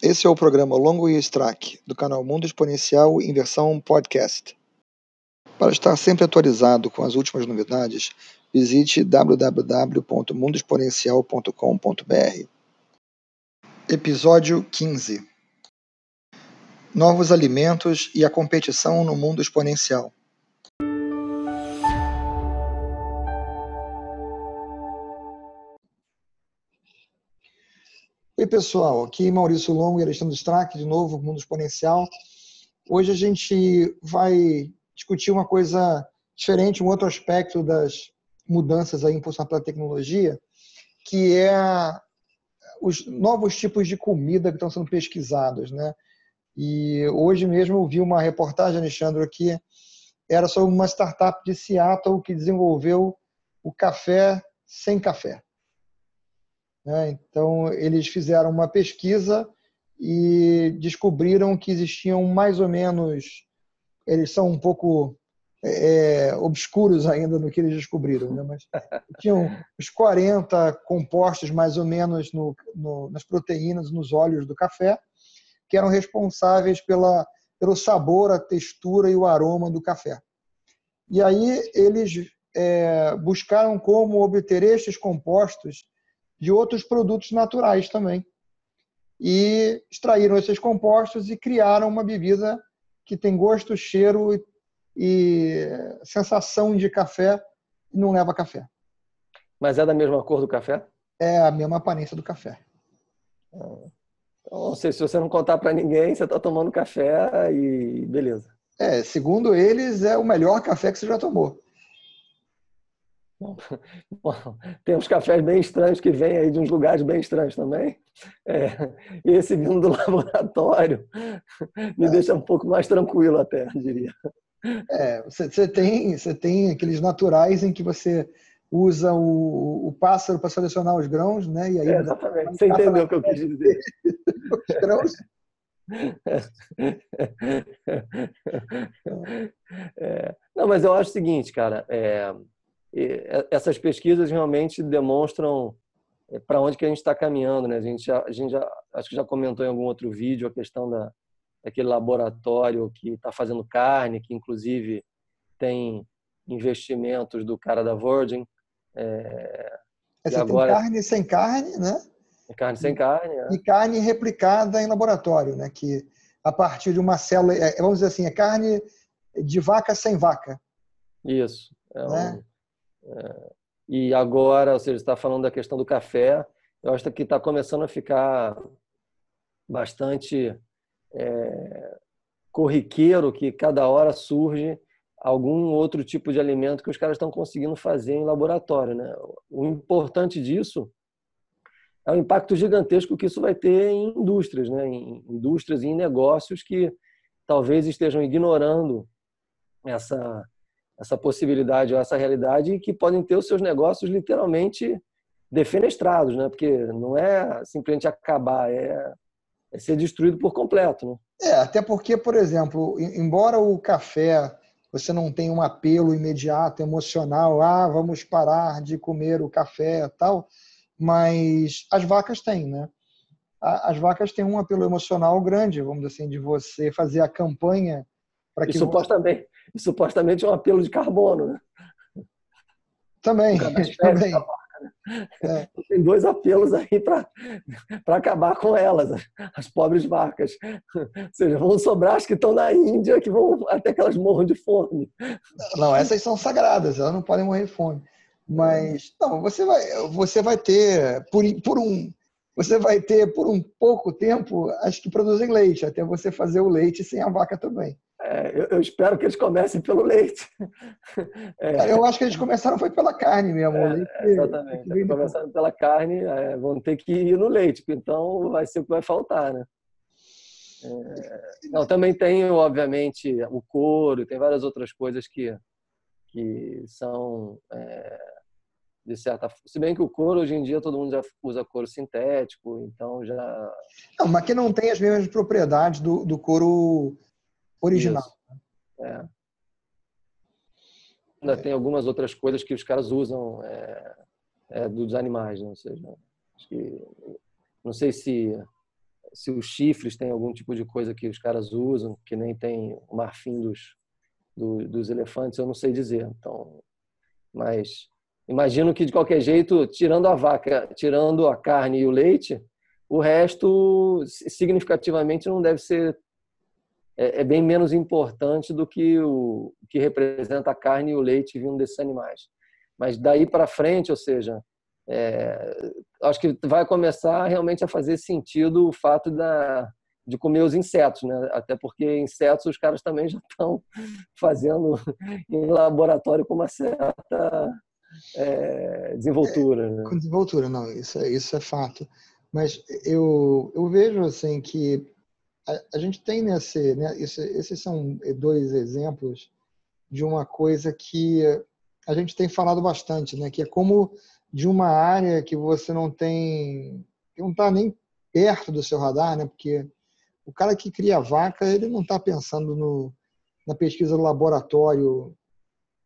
Esse é o programa Longo e Strack, do canal Mundo Exponencial em versão podcast. Para estar sempre atualizado com as últimas novidades, visite www.mundoexponencial.com.br. Episódio 15 Novos alimentos e a competição no mundo exponencial. Oi, pessoal. Aqui Maurício Longo e Alexandre Strack, de novo, Mundo Exponencial. Hoje a gente vai discutir uma coisa diferente, um outro aspecto das mudanças aí impulsionadas pela tecnologia, que é os novos tipos de comida que estão sendo pesquisados, né? E hoje mesmo eu vi uma reportagem, Alexandre, aqui, era sobre uma startup de Seattle que desenvolveu o café sem café. Né? Então, eles fizeram uma pesquisa e descobriram que existiam mais ou menos. Eles são um pouco é, obscuros ainda no que eles descobriram, né? mas tinham uns 40 compostos mais ou menos no, no, nas proteínas, nos óleos do café, que eram responsáveis pela, pelo sabor, a textura e o aroma do café. E aí eles é, buscaram como obter estes compostos de outros produtos naturais também. E extraíram esses compostos e criaram uma bebida que tem gosto, cheiro e, e sensação de café e não leva café. Mas é da mesma cor do café? É a mesma aparência do café. Não sei, se você não contar para ninguém, você está tomando café e beleza. É, segundo eles, é o melhor café que você já tomou. Bom, tem uns cafés bem estranhos que vêm aí de uns lugares bem estranhos também. É, e esse vindo do laboratório me é. deixa um pouco mais tranquilo até, diria. É, você, você, tem, você tem aqueles naturais em que você usa o, o pássaro para selecionar os grãos, né? E aí é, exatamente. Você entendeu o que eu quis dizer. os grãos. É, não, mas eu acho o seguinte, cara. É, essas pesquisas realmente demonstram é, para onde que a gente está caminhando, né? A gente, já, a gente já, acho que já comentou em algum outro vídeo a questão da, daquele laboratório que está fazendo carne, que inclusive tem investimentos do cara da Virgin. É, e agora... carne sem carne, né? Carne sem carne. É. E carne replicada em laboratório, né? Que a partir de uma célula, é, vamos dizer assim, é carne de vaca sem vaca. Isso. É né? Um e agora, ou seja, está falando da questão do café, eu acho que está começando a ficar bastante é, corriqueiro que cada hora surge algum outro tipo de alimento que os caras estão conseguindo fazer em laboratório. Né? O importante disso é o impacto gigantesco que isso vai ter em indústrias, né? em indústrias e em negócios que talvez estejam ignorando essa essa possibilidade ou essa realidade e que podem ter os seus negócios literalmente defenestrados, né? Porque não é simplesmente acabar, é, é ser destruído por completo, né? É, até porque, por exemplo, embora o café você não tenha um apelo imediato, emocional, ah, vamos parar de comer o café tal, mas as vacas têm, né? As vacas têm um apelo emocional grande, vamos dizer assim, de você fazer a campanha para que. E supostamente, e supostamente é um apelo de carbono. Né? Também. também. né? é. Tem dois apelos aí para acabar com elas, as pobres vacas. Ou seja, vão sobrar as que estão na Índia, que vão até que elas morram de fome. Não, essas são sagradas, elas não podem morrer de fome. Mas não, você vai, você vai ter por, por um você vai ter por um pouco tempo as que produzem leite, até você fazer o leite sem a vaca também. É, eu, eu, espero que eles comecem pelo leite. É. Eu acho que eles começaram foi pela carne mesmo. É, leite, exatamente. Eles começaram pela carne, é, vão ter que ir no leite, então vai ser o que vai faltar, né? É, não, também tem, obviamente, o couro, tem várias outras coisas que, que são é, de certa se bem que o couro hoje em dia todo mundo já usa couro sintético então já não, mas que não tem as mesmas propriedades do, do couro original. É. Ainda tem algumas outras coisas que os caras usam é, é, dos animais, né? ou seja, que, não sei se se os chifres têm algum tipo de coisa que os caras usam, que nem tem o marfim dos, do, dos elefantes, eu não sei dizer. Então, mas imagino que de qualquer jeito, tirando a vaca, tirando a carne e o leite, o resto significativamente não deve ser é, é bem menos importante do que o que representa a carne e o leite vindo desses animais. Mas daí para frente, ou seja, é, acho que vai começar realmente a fazer sentido o fato da, de comer os insetos, né? Até porque insetos os caras também já estão fazendo em laboratório com uma certa é, desenvoltura. Né? Com desenvoltura, não, isso é, isso é fato. Mas eu, eu vejo assim que a, a gente tem nesse, né, isso, esses são dois exemplos de uma coisa que a gente tem falado bastante, né? Que é como de uma área que você não tem, que não está nem perto do seu radar, né? Porque o cara que cria vaca, ele não está pensando no, na pesquisa do laboratório,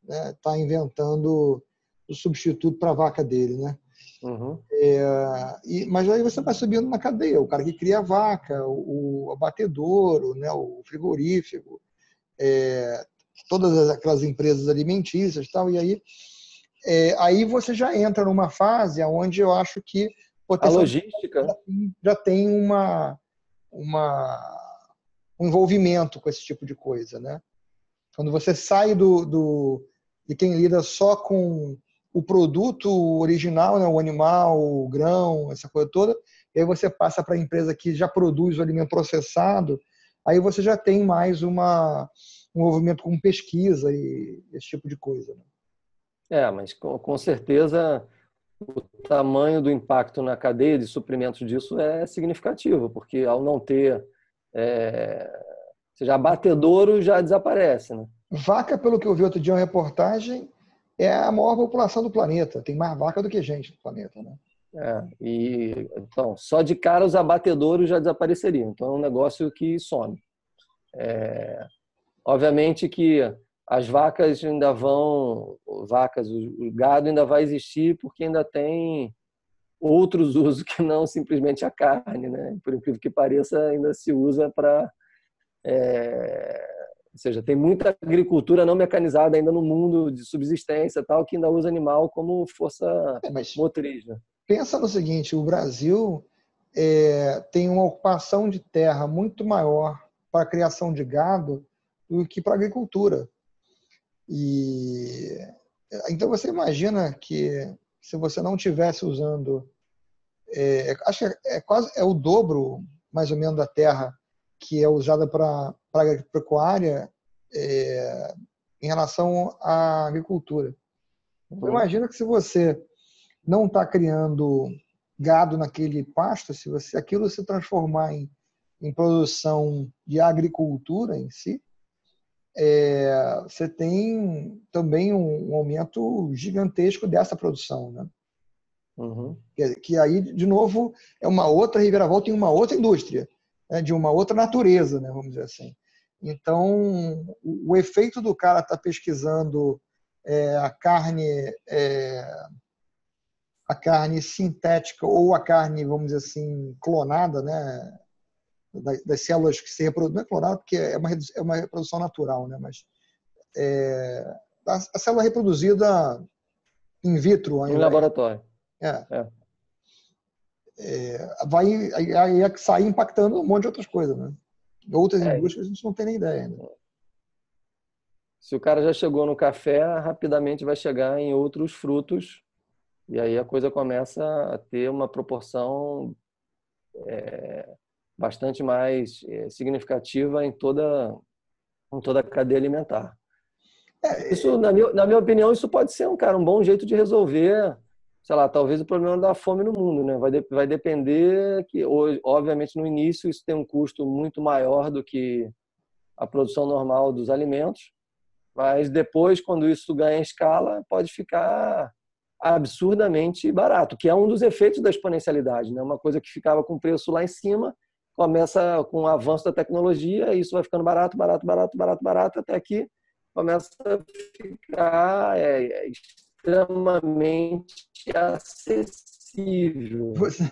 está né? Tá inventando o substituto para a vaca dele, né? Uhum. É, e, mas aí você vai subindo na cadeia, o cara que cria a vaca, o, o abatedouro, né, o frigorífico, é, todas aquelas empresas alimentícias tal, e aí é, aí você já entra numa fase onde eu acho que a logística já tem, já tem uma, uma, um envolvimento com esse tipo de coisa, né? Quando você sai do, do de quem lida só com o produto original, né, o animal, o grão, essa coisa toda, e aí você passa para a empresa que já produz o alimento processado, aí você já tem mais uma, um envolvimento com pesquisa e esse tipo de coisa. Né? É, mas com, com certeza o tamanho do impacto na cadeia de suprimentos disso é significativo, porque ao não ter, é, seja, abatedouro já desaparece, né? Vaca, pelo que eu vi outro dia uma reportagem, é a maior população do planeta. Tem mais vaca do que gente no planeta, né? É, e então só de cara os abatedouros já desapareceriam. Então é um negócio que some. É, obviamente que as vacas ainda vão, vacas, o gado ainda vai existir porque ainda tem outros usos que não simplesmente a carne, né? Por incrível que pareça, ainda se usa para é, ou seja, tem muita agricultura não mecanizada ainda no mundo de subsistência tal que ainda usa animal como força é, motriz. Né? Pensa no seguinte: o Brasil é, tem uma ocupação de terra muito maior para a criação de gado do que para a agricultura. E então você imagina que se você não tivesse usando, é, acho que é, é, quase é o dobro mais ou menos da terra que é usada para a agropecuária é, em relação à agricultura. Então, imagina que se você não está criando gado naquele pasto, se você aquilo se transformar em, em produção de agricultura em si, é, você tem também um, um, aumento gigantesco dessa produção, né? Uhum. Que, que, aí, de novo, é uma outra reviravolta em uma outra indústria, né? de uma outra natureza, né? vamos dizer assim. Então, o, o efeito do cara estar tá pesquisando é, a carne é, a carne sintética ou a carne, vamos dizer assim, clonada, né? das células que se reproduzem, não é clonado porque é uma, é uma reprodução natural, né? mas é, a, a, célula reproduzida in vitro. Em laboratório. É. é. é vai aí, aí sair impactando um monte de outras coisas. Né? Outras é. indústrias a gente não tem nem ideia ainda. Se o cara já chegou no café, rapidamente vai chegar em outros frutos e aí a coisa começa a ter uma proporção é, bastante mais é, significativa em toda, em toda a cadeia alimentar. É, isso, na minha, na minha opinião, isso pode ser um cara um bom jeito de resolver, sei lá, talvez o problema da fome no mundo, né? Vai, de, vai depender que, obviamente, no início isso tem um custo muito maior do que a produção normal dos alimentos, mas depois, quando isso ganha escala, pode ficar absurdamente barato, que é um dos efeitos da exponencialidade, né? Uma coisa que ficava com preço lá em cima começa com o avanço da tecnologia, isso vai ficando barato, barato, barato, barato, barato, até que começa a ficar é extremamente acessível. Você,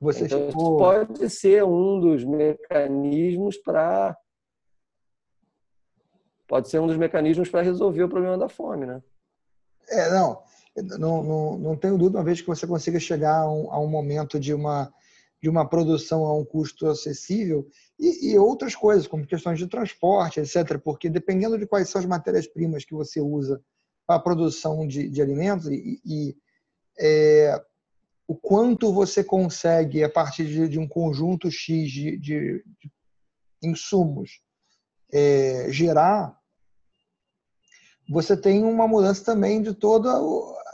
Você então, ficou... pode ser um dos mecanismos para pode ser um dos mecanismos para resolver o problema da fome, né? É, não, não, não, não tenho dúvida, uma vez que você consiga chegar a um, a um momento de uma, de uma produção a um custo acessível e, e, outras coisas, como questões de transporte, etc. Porque dependendo de quais são as matérias-primas que você usa a produção de, de alimentos e, e é, o quanto você consegue, a partir de, de um conjunto X de, de, insumos, é, gerar, você tem uma mudança também de toda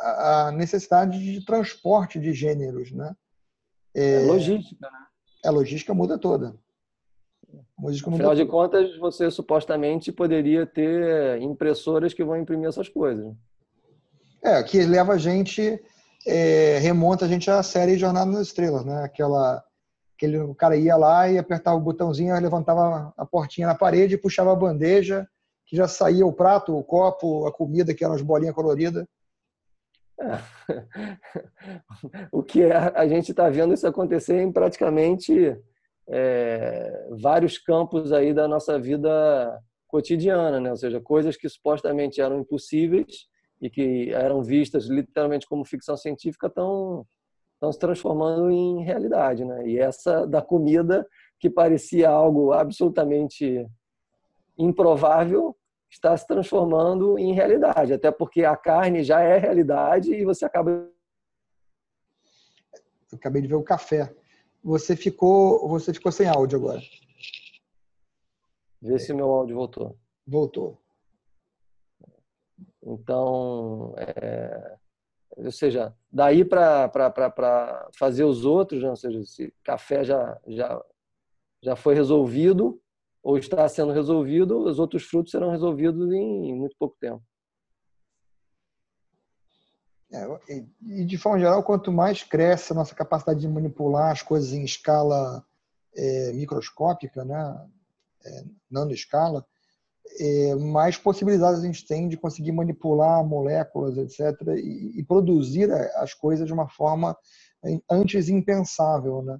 a necessidade de transporte de gêneros, né? É, é logística, né? A logística muda toda. Afinal de contas, você supostamente poderia ter impressoras que vão imprimir essas coisas. É, que leva a gente, é, remonta a gente à série Jornada nas Estrelas, né? Aquela, aquele, o cara ia lá e apertava o botãozinho, levantava a portinha na parede, puxava a bandeja, que já saía o prato, o copo, a comida, que eram as bolinhas coloridas. o que é, a gente está vendo isso acontecer em praticamente é, vários campos aí da nossa vida cotidiana, né? Ou seja, coisas que supostamente eram impossíveis e que eram vistas literalmente como ficção científica estão estão se transformando em realidade, né? E essa da comida que parecia algo absolutamente improvável está se transformando em realidade, até porque a carne já é realidade e você acaba. Eu acabei de ver o café. Você ficou, você ficou sem áudio agora. Vê se meu áudio voltou. Voltou. Então, é, ou seja, daí para fazer os outros, né? ou seja, se café já, já, já foi resolvido, ou está sendo resolvido, os outros frutos serão resolvidos em muito pouco tempo. É, e de forma geral, quanto mais cresce a nossa capacidade de manipular as coisas em escala é, microscópica, né, é, nanoescala, é, mais possibilidades a gente tem de conseguir manipular moléculas, etc., e, e produzir as coisas de uma forma antes impensável. Né?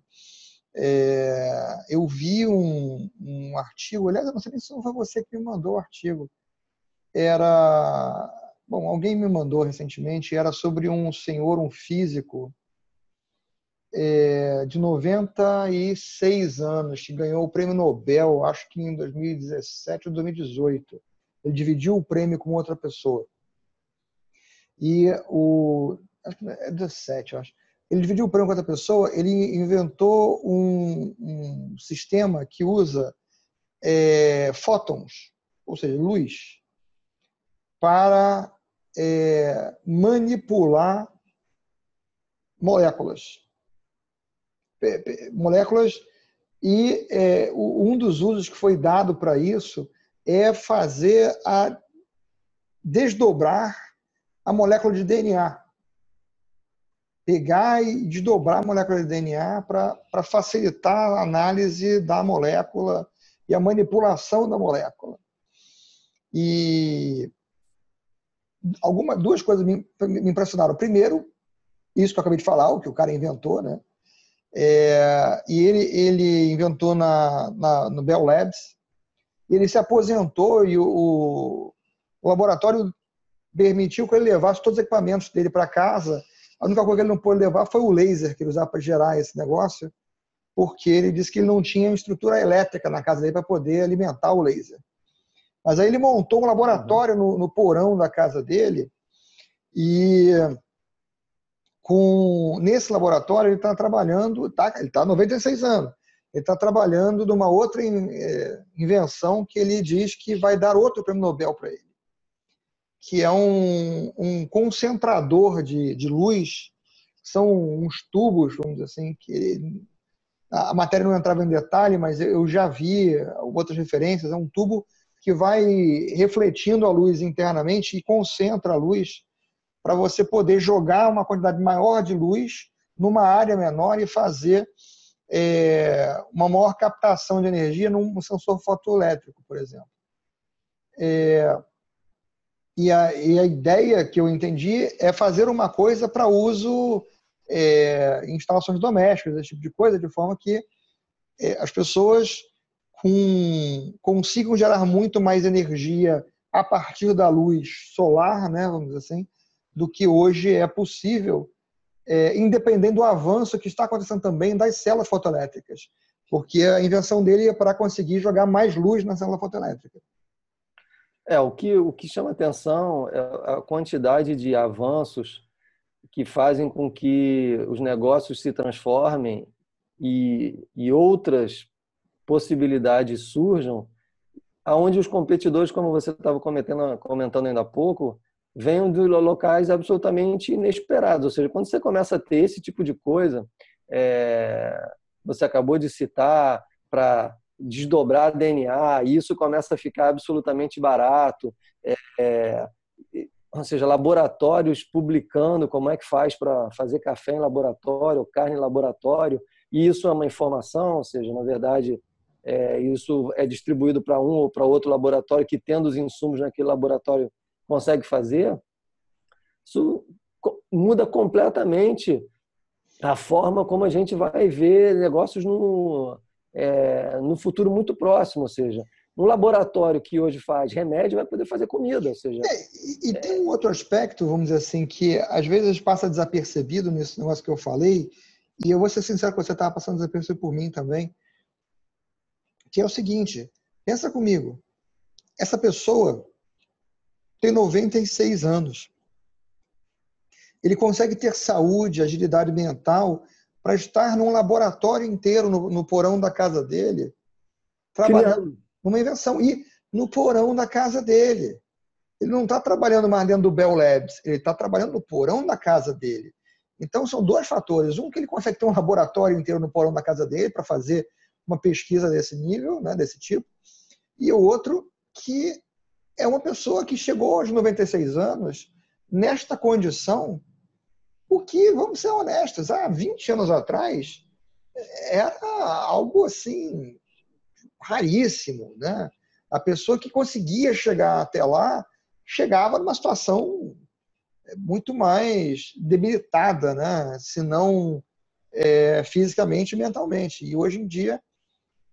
É, eu vi um, um, artigo, aliás, eu não sei se foi você que me mandou o artigo. Era. Bom, alguém me mandou recentemente, era sobre um senhor, um físico, é, de 96 anos, que ganhou o prêmio Nobel, acho que em 2017 ou 2018. Ele dividiu o prêmio com outra pessoa. E o. Acho que é 17, eu acho ele dividiu o prêmio com outra pessoa, ele inventou um, um sistema que usa é, fótons, ou seja, luz, para é, manipular moléculas. Moléculas, e é, um dos usos que foi dado para isso é fazer a desdobrar a molécula de DNA pegar e desdobrar a molécula de DNA para facilitar a análise da molécula e a manipulação da molécula. E alguma, duas coisas me, me impressionaram. Primeiro, isso que eu acabei de falar, o que o cara inventou, né? É, e ele, ele inventou na, na, no Bell Labs. Ele se aposentou e o, o laboratório permitiu que ele levasse todos os equipamentos dele para casa a única coisa que ele não pôde levar foi o laser que ele usava para gerar esse negócio, porque ele disse que ele não tinha estrutura elétrica na casa dele para poder alimentar o laser. Mas aí ele montou um laboratório no, no porão da casa dele e com nesse laboratório ele está trabalhando, tá, ele está 96 anos, ele está trabalhando numa outra é, invenção que ele diz que vai dar outro prêmio Nobel para ele que é um, um concentrador de, de luz, são uns tubos, vamos dizer assim, que a matéria não entrava em detalhe, mas eu já vi outras referências, é um tubo que vai refletindo a luz internamente e concentra a luz para você poder jogar uma quantidade maior de luz numa área menor e fazer é, uma maior captação de energia num sensor fotoelétrico, por exemplo. É, e a, e a ideia que eu entendi é fazer uma coisa para uso é, instalações domésticas, esse tipo de coisa, de forma que é, as pessoas com, consigam gerar muito mais energia a partir da luz solar, né, vamos dizer assim, do que hoje é possível, é, independente do avanço que está acontecendo também das células fotoelétricas, porque a invenção dele é para conseguir jogar mais luz na célula fotoelétrica. É, o que, o que chama atenção é a quantidade de avanços que fazem com que os negócios se transformem e, e outras possibilidades surjam, aonde os competidores, como você estava comentando, ainda há pouco, venham de locais absolutamente inesperados. Ou seja, quando você começa a ter esse tipo de coisa, é, você acabou de citar para desdobrar DNA, isso começa a ficar absolutamente barato. É, é ou seja, laboratórios publicando como é que faz para fazer café em laboratório, carne em laboratório, e isso é uma informação, ou seja, na verdade, é, isso é distribuído para um ou para outro laboratório que, tendo os insumos naquele laboratório, consegue fazer. Isso muda completamente a forma como a gente vai ver negócios no, é, no futuro muito próximo, ou seja, um laboratório que hoje faz remédio vai poder fazer comida, ou seja. É, e, e tem um outro aspecto, vamos dizer assim, que às vezes passa desapercebido nesse negócio que eu falei, e eu vou ser sincero que você estava passando desapercebido por mim também, que é o seguinte: pensa comigo, essa pessoa tem 96 anos. Ele consegue ter saúde, agilidade mental para estar num laboratório inteiro no, no porão da casa dele, trabalhando numa invenção. E no porão da casa dele. Ele não está trabalhando mais dentro do Bell Labs, ele está trabalhando no porão da casa dele. Então, são dois fatores. Um, que ele consegue ter um laboratório inteiro no porão da casa dele para fazer uma pesquisa desse nível, né, desse tipo. E o outro, que é uma pessoa que chegou aos 96 anos nesta condição, o que, vamos ser honestos, há 20 anos atrás era algo assim raríssimo, né? A pessoa que conseguia chegar até lá chegava numa situação muito mais debilitada, né? Se não é, fisicamente e mentalmente. E hoje em dia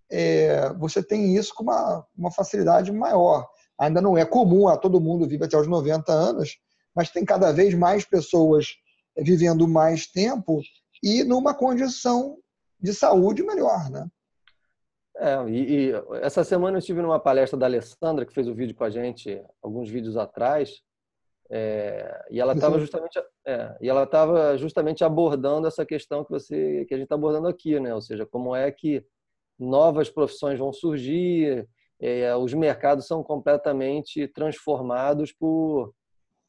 é, você tem isso com uma, uma facilidade maior. Ainda não é comum a todo mundo viver até os 90 anos, mas tem cada vez mais pessoas vivendo mais tempo e numa condição de saúde melhor, né? É, e, e, essa semana eu estive numa palestra da Alessandra, que fez o um vídeo com a gente alguns vídeos atrás, é, e ela estava justamente, é, e ela estava justamente abordando essa questão que você, que a gente está abordando aqui, né? Ou seja, como é que novas profissões vão surgir, é, os mercados são completamente transformados por,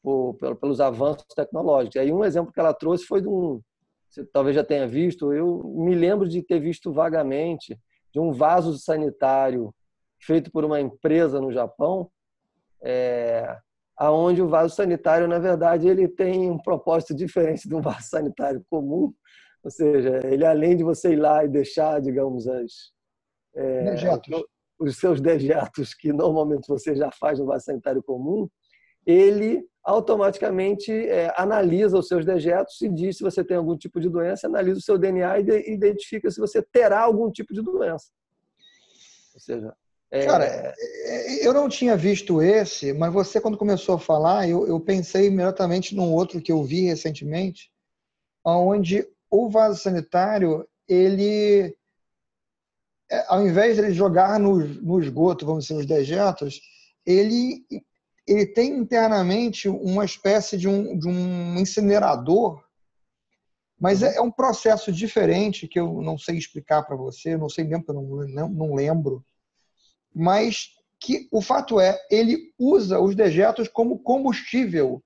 por, pelos avanços tecnológicos. Aí um exemplo que ela trouxe foi de um, você talvez já tenha visto, eu me lembro de ter visto vagamente de um vaso sanitário feito por uma empresa no Japão, é, aonde o vaso sanitário, na verdade, ele tem um propósito diferente de um vaso sanitário comum, ou seja, ele além de você ir lá e deixar, digamos, as, é, os seus dejetos que normalmente você já faz no vaso sanitário comum, ele automaticamente é, analisa os seus dejetos e diz se você tem algum tipo de doença, analisa o seu DNA e identifica se você terá algum tipo de doença. Ou seja, é... Cara, é, eu não tinha visto esse, mas você, quando começou a falar, eu, eu pensei imediatamente num outro que eu vi recentemente, onde o vaso sanitário, ele, é, ao invés de ele jogar no, no esgoto, vamos dizer, os dejetos, ele ele tem internamente uma espécie de um, de um incinerador, mas é, é um processo diferente que eu não sei explicar para você, não sei mesmo, eu não, não, não lembro, mas que o fato é, ele usa os dejetos como combustível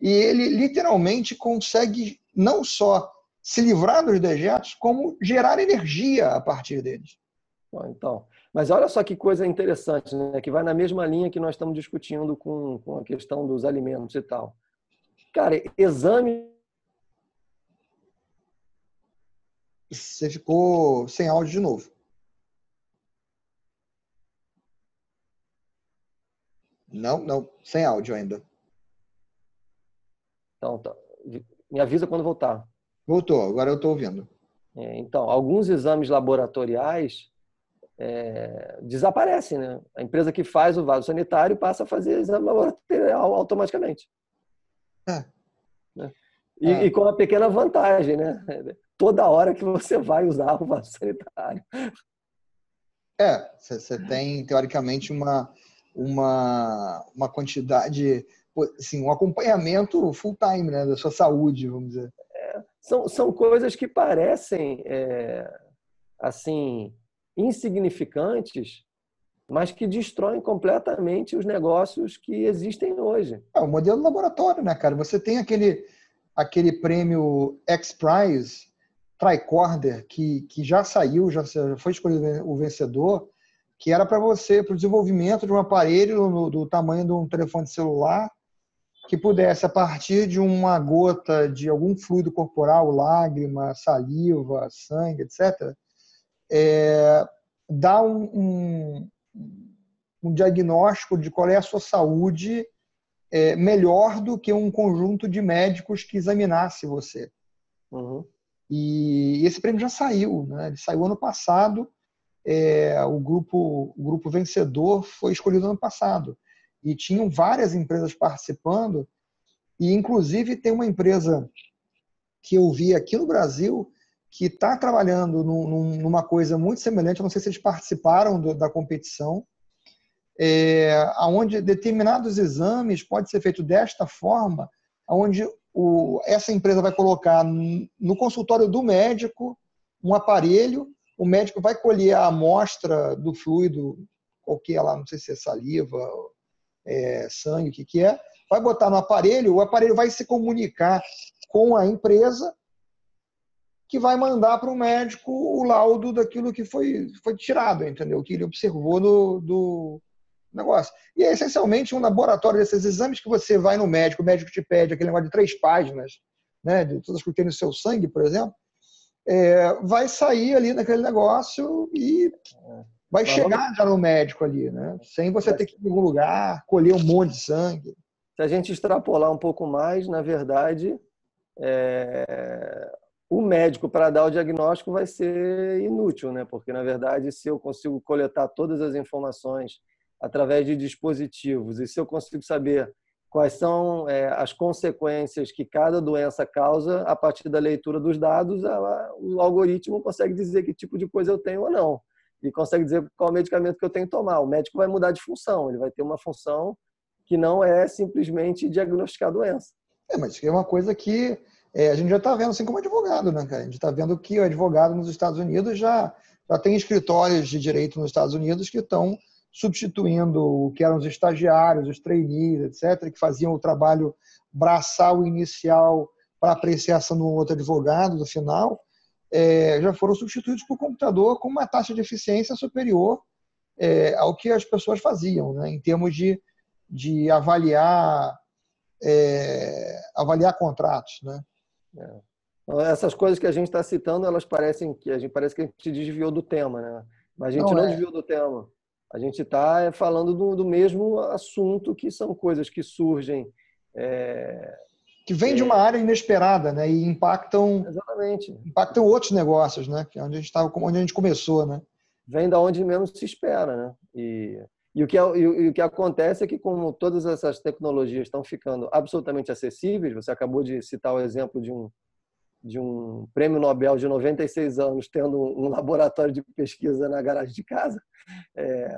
e ele literalmente consegue não só se livrar dos dejetos, como gerar energia a partir deles. Então, mas olha só que coisa interessante, né? que vai na mesma linha que nós estamos discutindo com, com a questão dos alimentos e tal. Cara, exame. Você ficou sem áudio de novo. Não, não, sem áudio ainda. Então, tá. Me avisa quando voltar. Voltou, agora eu estou ouvindo. É, então, alguns exames laboratoriais é, desaparecem, né? A empresa que faz o vaso sanitário passa a fazer exame laboratorial automaticamente. É. Né? E, é. e, com uma pequena vantagem, né? Toda hora que você vai usar o vaso sanitário. É, você tem, teoricamente, uma, uma, uma quantidade, assim, um acompanhamento full time né, da sua saúde, vamos dizer. É, são, são coisas que parecem, é, assim, insignificantes, mas que destroem completamente os negócios que existem hoje. É o modelo laboratório, né, cara? Você tem aquele, aquele prêmio X-Prize, tricorder, que, que já saiu, já foi escolhido o vencedor, que era para você, para o desenvolvimento de um aparelho no, do tamanho de um telefone celular, que pudesse, a partir de uma gota de algum fluido corporal, lágrima, saliva, sangue, etc., é, dar um, um, um, diagnóstico de qual é a sua saúde é, melhor do que um conjunto de médicos que examinasse você. Uhum. E esse prêmio já saiu, né? ele saiu ano passado, é, o, grupo, o grupo vencedor foi escolhido ano passado. E tinham várias empresas participando, e inclusive tem uma empresa que eu vi aqui no Brasil que está trabalhando num, numa coisa muito semelhante, eu não sei se eles participaram do, da competição, é, onde determinados exames podem ser feitos desta forma, onde o, essa empresa vai colocar no consultório do médico um aparelho, o médico vai colher a amostra do fluido, qualquer lá, não sei se é saliva, é, sangue, o que, que é, vai botar no aparelho, o aparelho vai se comunicar com a empresa que vai mandar para o médico o laudo daquilo que foi, foi tirado, entendeu? Que ele observou no, do negócio. E é essencialmente um laboratório desses exames que você vai no médico, o médico te pede aquele negócio de três páginas, né, de todas as que tem no seu sangue, por exemplo, é, vai sair ali naquele negócio e vai chegar já no médico ali, né? Sem você ter que ir em algum lugar, colher um monte de sangue. Se a gente extrapolar um pouco mais, na verdade, é, o médico para dar o diagnóstico vai ser inútil, né? Porque na verdade, se eu consigo coletar todas as informações através de dispositivos e se eu consigo saber quais são é, as consequências que cada doença causa a partir da leitura dos dados, o algoritmo consegue dizer que tipo de coisa eu tenho ou não e consegue dizer qual medicamento que eu tenho que tomar. O médico vai mudar de função, ele vai ter uma função que não é simplesmente diagnosticar a doença. É, mas é uma coisa que é, a gente já está vendo assim como advogado, né, cara? A gente está vendo que o advogado nos Estados Unidos já, já tem escritórios de direito nos Estados Unidos que estão substituindo o que eram os estagiários, os trainees, etc., que faziam o trabalho braçal inicial para apreciação do outro advogado no final, é, já foram substituídos por computador com uma taxa de eficiência superior é, ao que as pessoas faziam, né, em termos de, de avaliar, é, avaliar contratos. Né. É. Então, essas coisas que a gente está citando, elas parecem que a gente parece que a gente desviou do tema, né? Mas a gente não, não é. desviou do tema. A gente está é, falando do, do, mesmo assunto, que são coisas que surgem. É, que vem é, de uma área inesperada, né? E impactam. Exatamente. Impactam outros negócios, né? Que é onde a gente estava, onde a gente começou, né? Vem da onde menos se espera, né? E e o, que, é, e o que acontece é que, como todas essas tecnologias estão ficando absolutamente acessíveis, você acabou de citar o exemplo de um, de um prêmio Nobel de 96 anos tendo um laboratório de pesquisa na garagem de casa, é,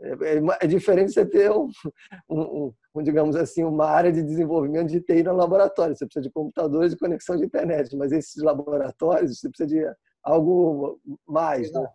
é, é diferente você ter um, um, um, digamos assim, uma área de desenvolvimento de TI no laboratório. Você precisa de computadores e conexão de internet, mas esses laboratórios você precisa de algo mais. Né?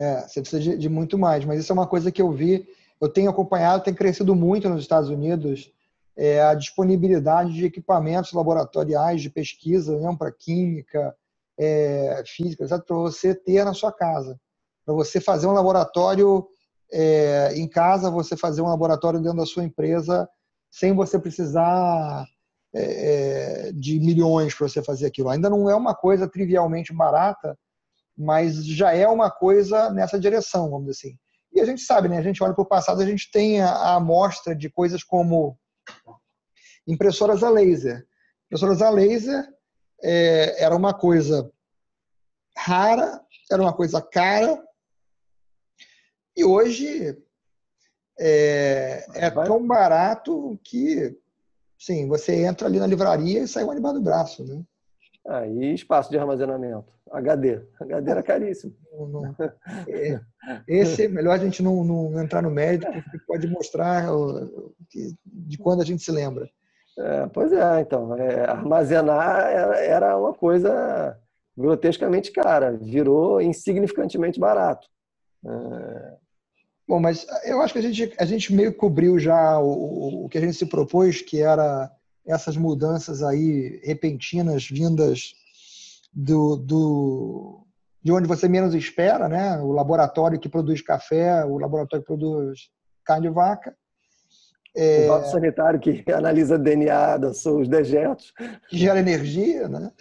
É, você precisa de, de, muito mais. Mas isso é uma coisa que eu vi, eu tenho acompanhado, tem crescido muito nos Estados Unidos, é, a disponibilidade de equipamentos laboratoriais de pesquisa, mesmo para química, é, física, para você ter na sua casa. Para você fazer um laboratório é, em casa, você fazer um laboratório dentro da sua empresa, sem você precisar é, é, de milhões para você fazer aquilo. Ainda não é uma coisa trivialmente barata, mas já é uma coisa nessa direção, vamos dizer assim. E a gente sabe, né? A gente olha para o passado, a gente tem a, a amostra de coisas como impressoras a laser. Impressoras a laser é, era uma coisa rara, era uma coisa cara, e hoje é, é tão barato que, sim, você entra ali na livraria e sai um debaixo do braço, né? Aí, espaço de armazenamento. HD. HD era caríssimo. Não, não. É, esse é melhor a gente não, não, entrar no mérito, porque pode mostrar de quando a gente se lembra. É, pois é, então. É, armazenar era, era uma coisa grotescamente cara, virou insignificantemente barato. É... Bom, mas eu acho que a gente, a gente meio cobriu já o, o que a gente se propôs, que era essas mudanças aí repentinas vindas do, do, de onde você menos espera, né? O laboratório que produz café, o laboratório que produz carne de vaca. É, o vaso sanitário que analisa DNA dos seus dejetos. Que gera energia, né?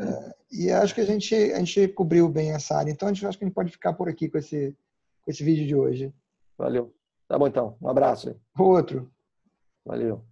é, e acho que a gente, a gente cobriu bem essa área. Então, a gente, acho que a gente pode ficar por aqui com esse, com esse vídeo de hoje. Valeu. Tá bom, então. Um abraço. Outro. Valeu.